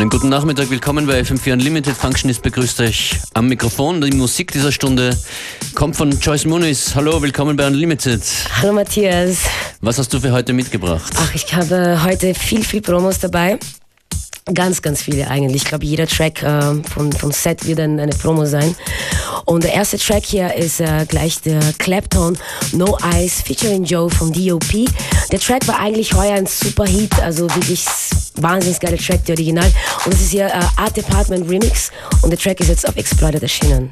Schönen guten Nachmittag, willkommen bei FM4 Unlimited. Functionist begrüßt euch am Mikrofon. Die Musik dieser Stunde kommt von Joyce Muniz. Hallo, willkommen bei Unlimited. Hallo Matthias. Was hast du für heute mitgebracht? Ach, ich habe heute viel, viel Promos dabei. Ganz, ganz viele eigentlich. Ich glaube, jeder Track äh, von, vom Set wird ein, eine Promo sein. Und der erste Track hier ist äh, gleich der Clapton No Eyes featuring Joe vom DOP. Der Track war eigentlich heuer ein super Hit, also wirklich wahnsinnig geiler Track, der Original. Und es ist hier äh, Art Department Remix und der Track ist jetzt auf Exploited erschienen.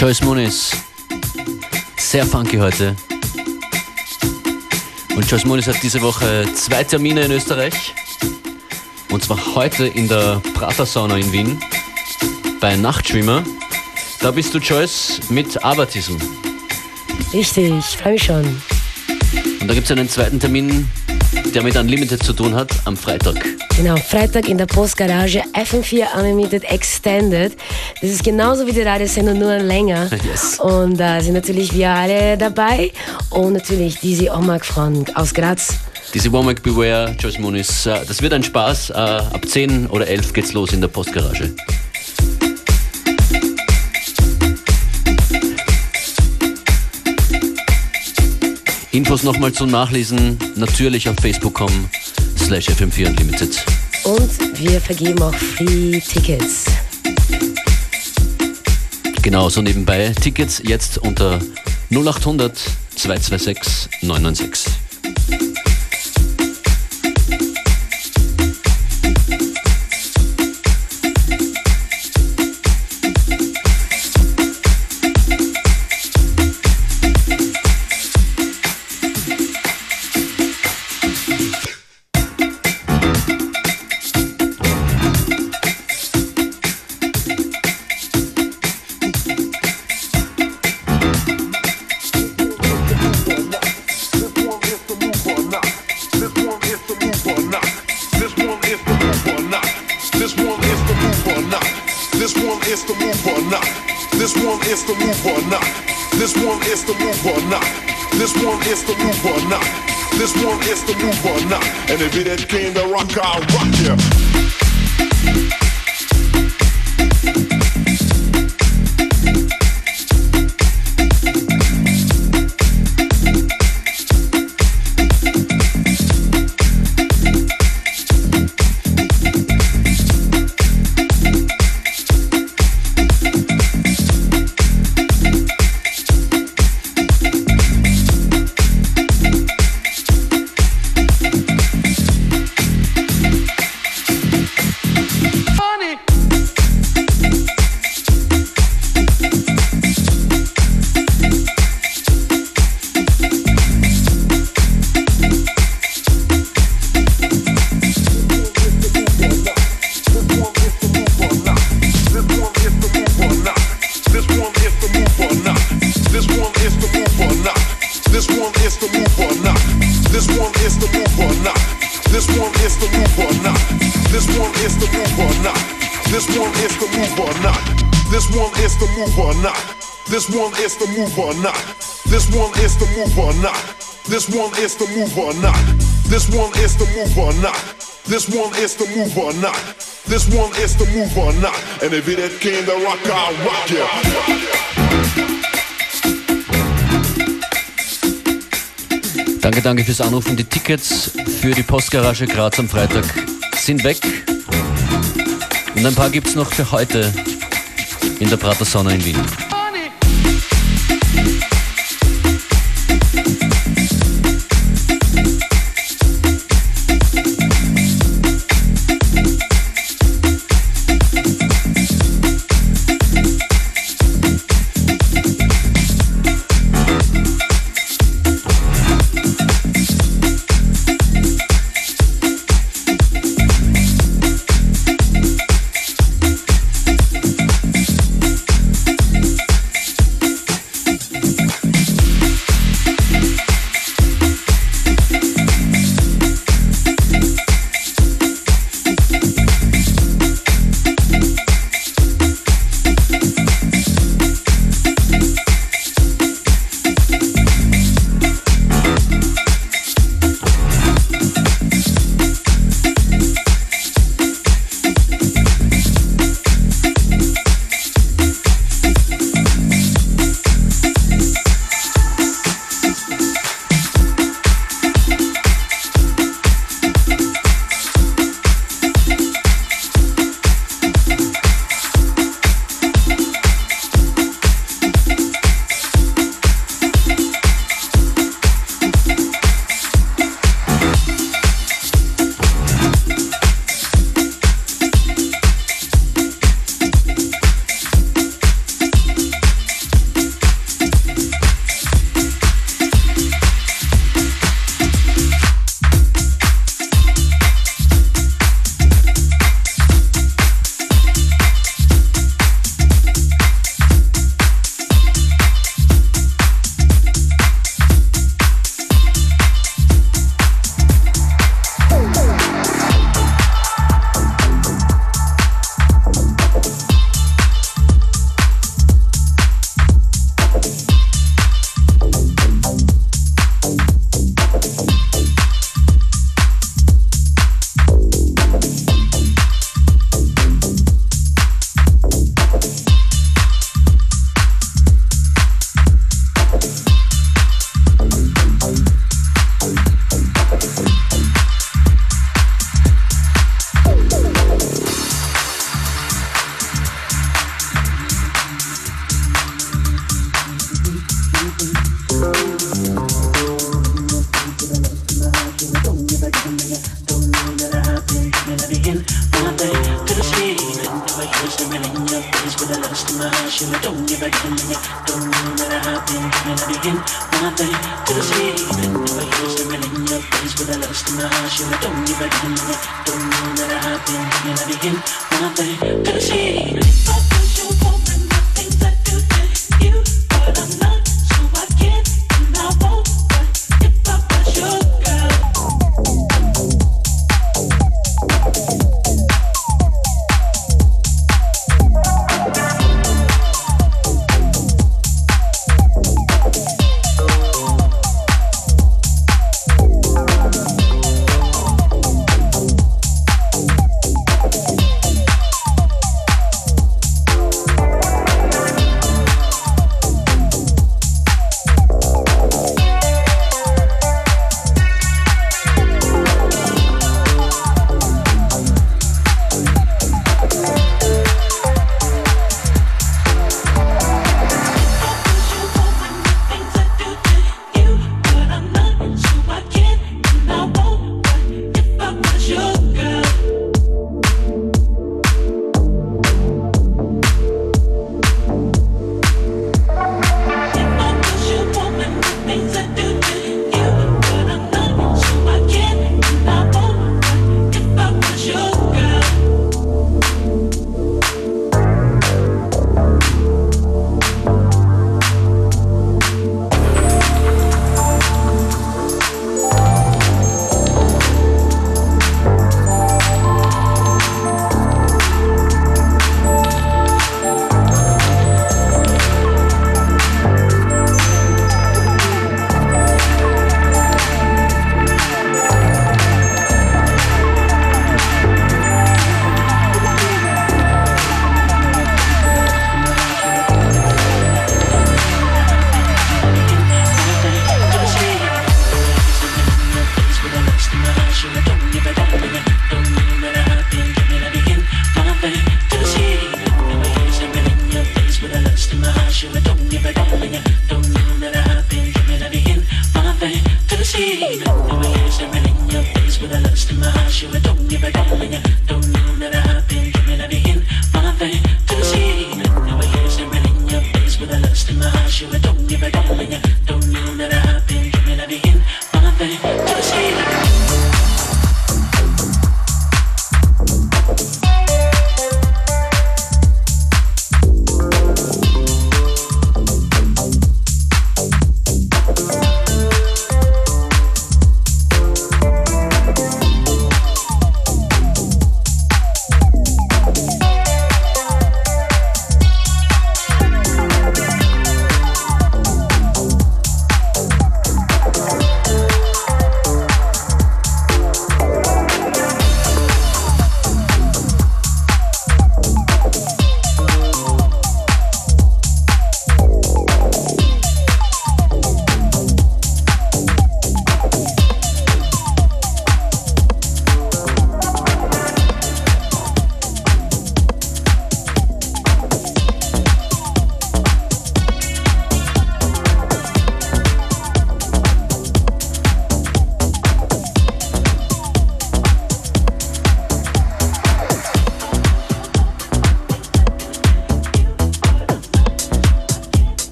Joyce Muniz. Sehr funky heute. Und Joyce Muniz hat diese Woche zwei Termine in Österreich. Und zwar heute in der Prater-Sauna in Wien bei Nachtschwimmer. Da bist du, Joyce, mit Abertism. Richtig, ich freue mich schon. Und da gibt es einen zweiten Termin, der mit Unlimited zu tun hat, am Freitag. Genau, Freitag in der Postgarage FM4 Unlimited Extended. Das ist genauso wie die Radiosendung, nur länger. Yes. Und da sind natürlich wir alle dabei. Und natürlich diese Omag von aus Graz. Diese Womack Beware, Joyce Muniz, äh, das wird ein Spaß. Äh, Ab 10 oder 11 geht's los in der Postgarage. Infos nochmal zum Nachlesen, natürlich auf facebook.com slash fm4 unlimited. Und wir vergeben auch Free Tickets. Genau, so nebenbei. Tickets jetzt unter 0800 226 996. is the move or not. This one is the move or not. This one is the move or not. This one is the move or not. This one is the move or not. This one is the move or not. And if it came to rock, I'll rock you. Danke, danke fürs Anrufen. Die Tickets für die Postgarage Graz am Freitag sind weg. Und ein paar gibt's noch für heute in der Prater Sauna in Wien.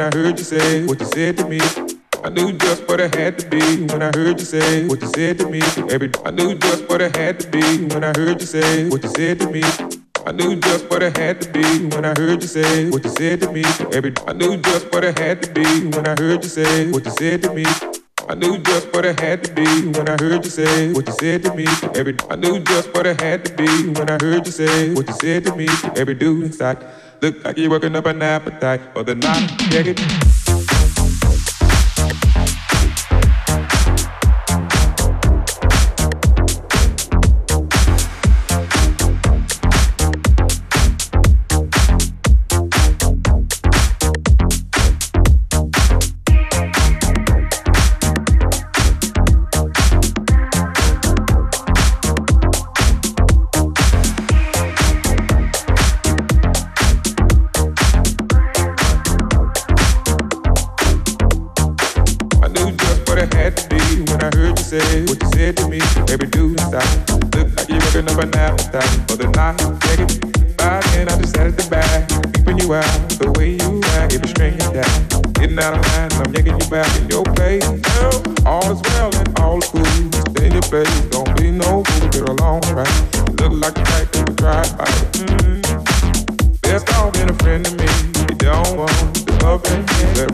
Say what you said to me. I knew just what I had to be when I heard you say what you said to me. Every I knew just what I had to be when I heard you say what you said to me. I knew just what I had to be when I heard you say what you said to me. Every I knew just what I had to be when I heard you say what you said to me. I knew just what I had to be when I heard you say what you said to me. Every I knew just what I had to be when I heard you say what you said to me. Every dude inside look like you're working up an appetite for the night.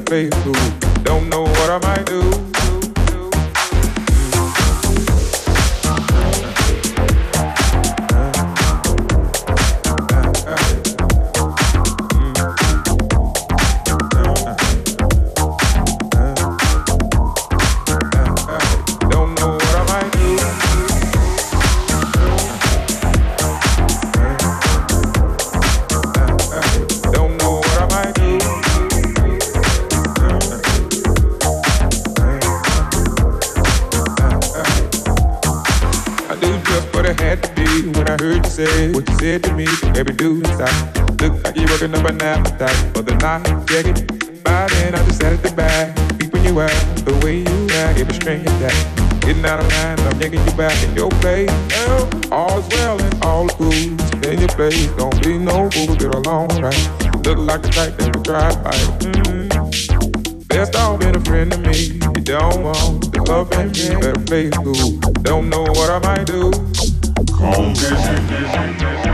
faithful. Don't know what I might do. Out of I'm yanking you back in your place. Well, all's well and all cool. In your place, don't be no fool, get along right. Look like the type that would drive by. Mm. Best off being a friend to me. You don't want the love and me, better play cool. Don't know what I might do. Come visit. uh,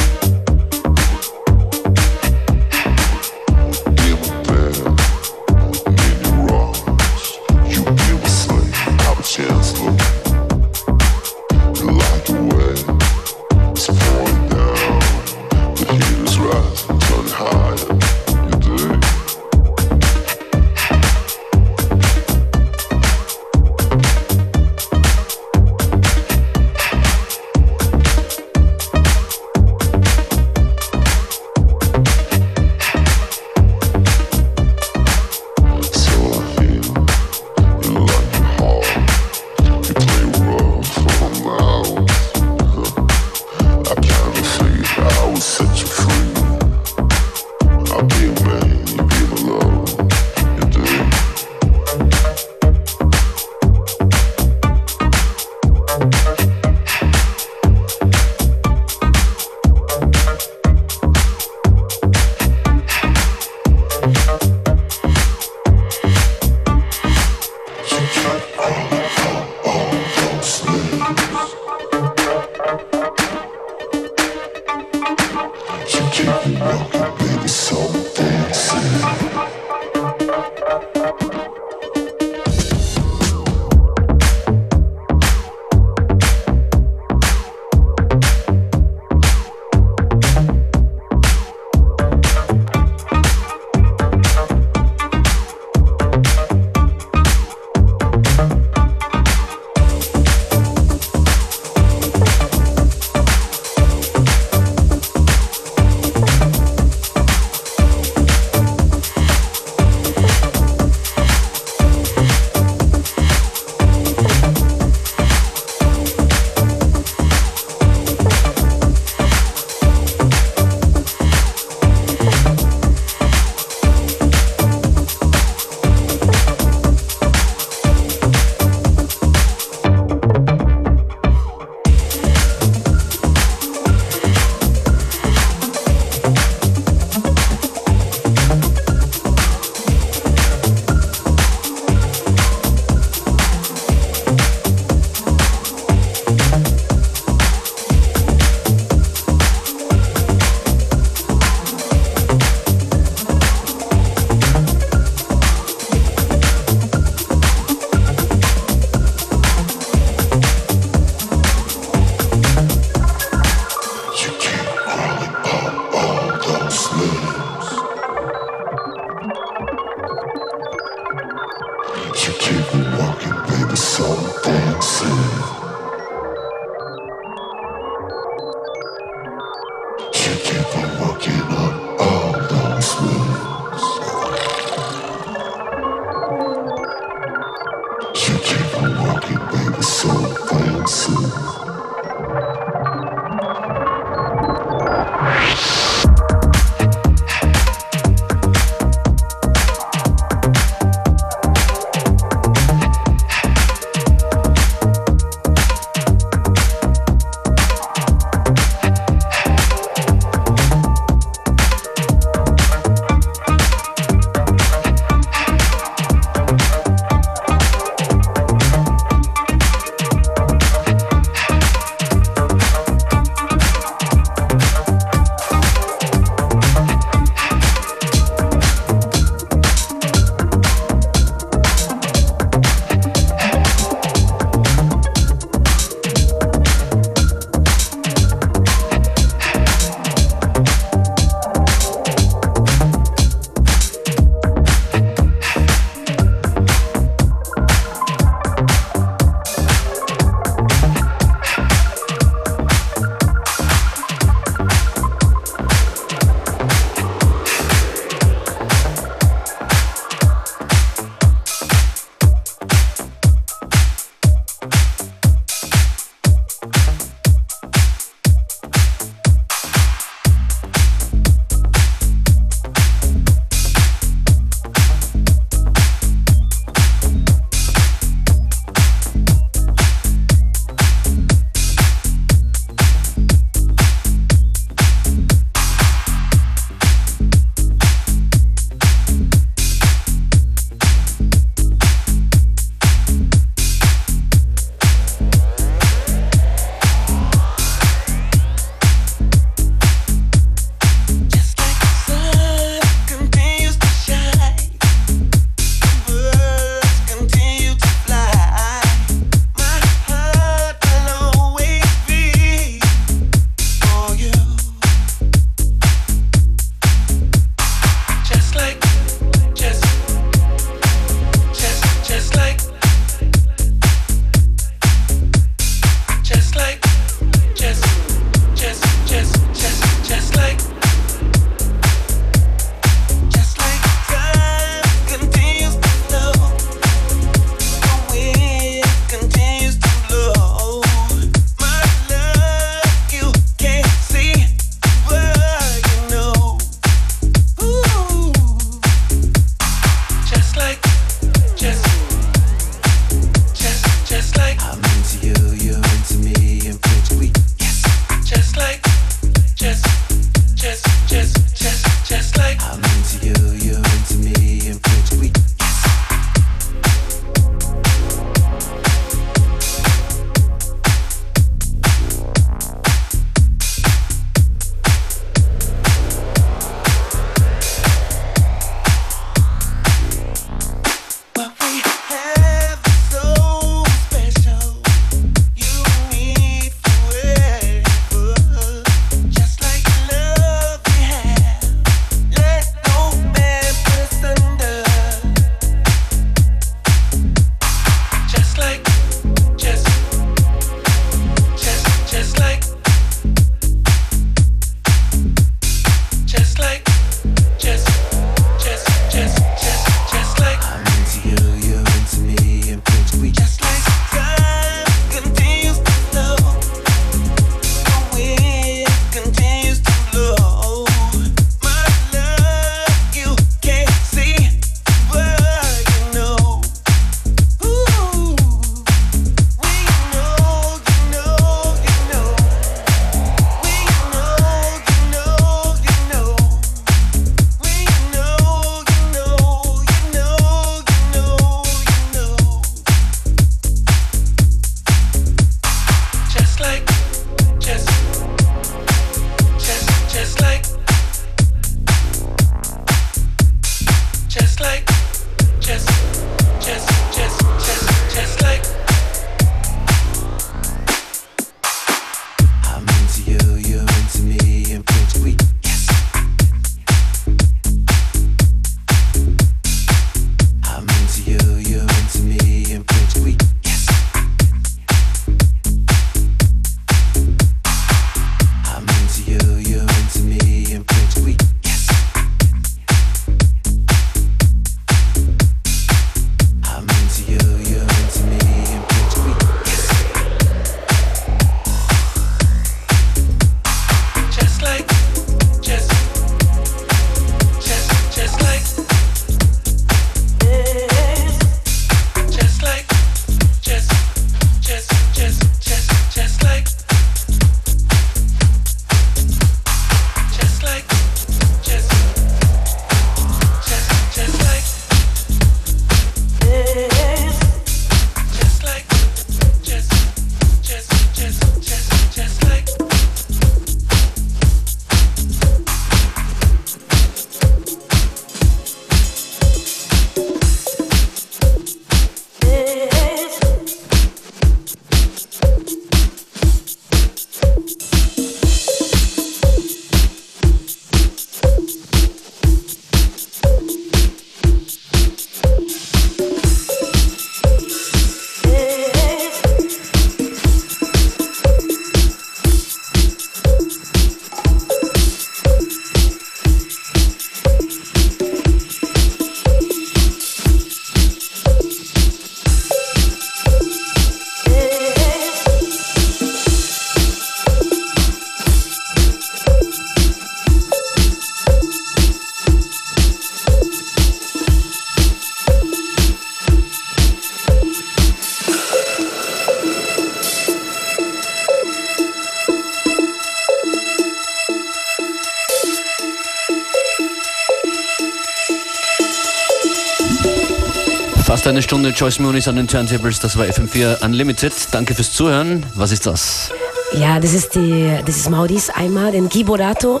Joyce Muniz an den Turntables, das war FM4 Unlimited. Danke fürs Zuhören. Was ist das? Ja, das ist die, das ist Maudis einmal, den Guy Borato.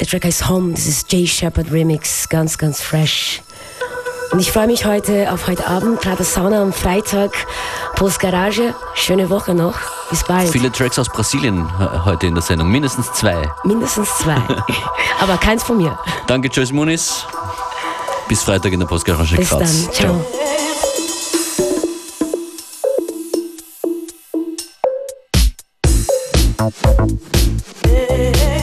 Der Track heißt Home, das ist Jay Shepard Remix, ganz, ganz fresh. Und ich freue mich heute auf heute Abend, Prater Sauna am Freitag, Post Garage. Schöne Woche noch. Bis bald. Viele Tracks aus Brasilien äh, heute in der Sendung, mindestens zwei. Mindestens zwei. Aber keins von mir. Danke Joyce Muniz. Bis Freitag in der Postgarage Bis Graz. dann. Ciao. Yeah.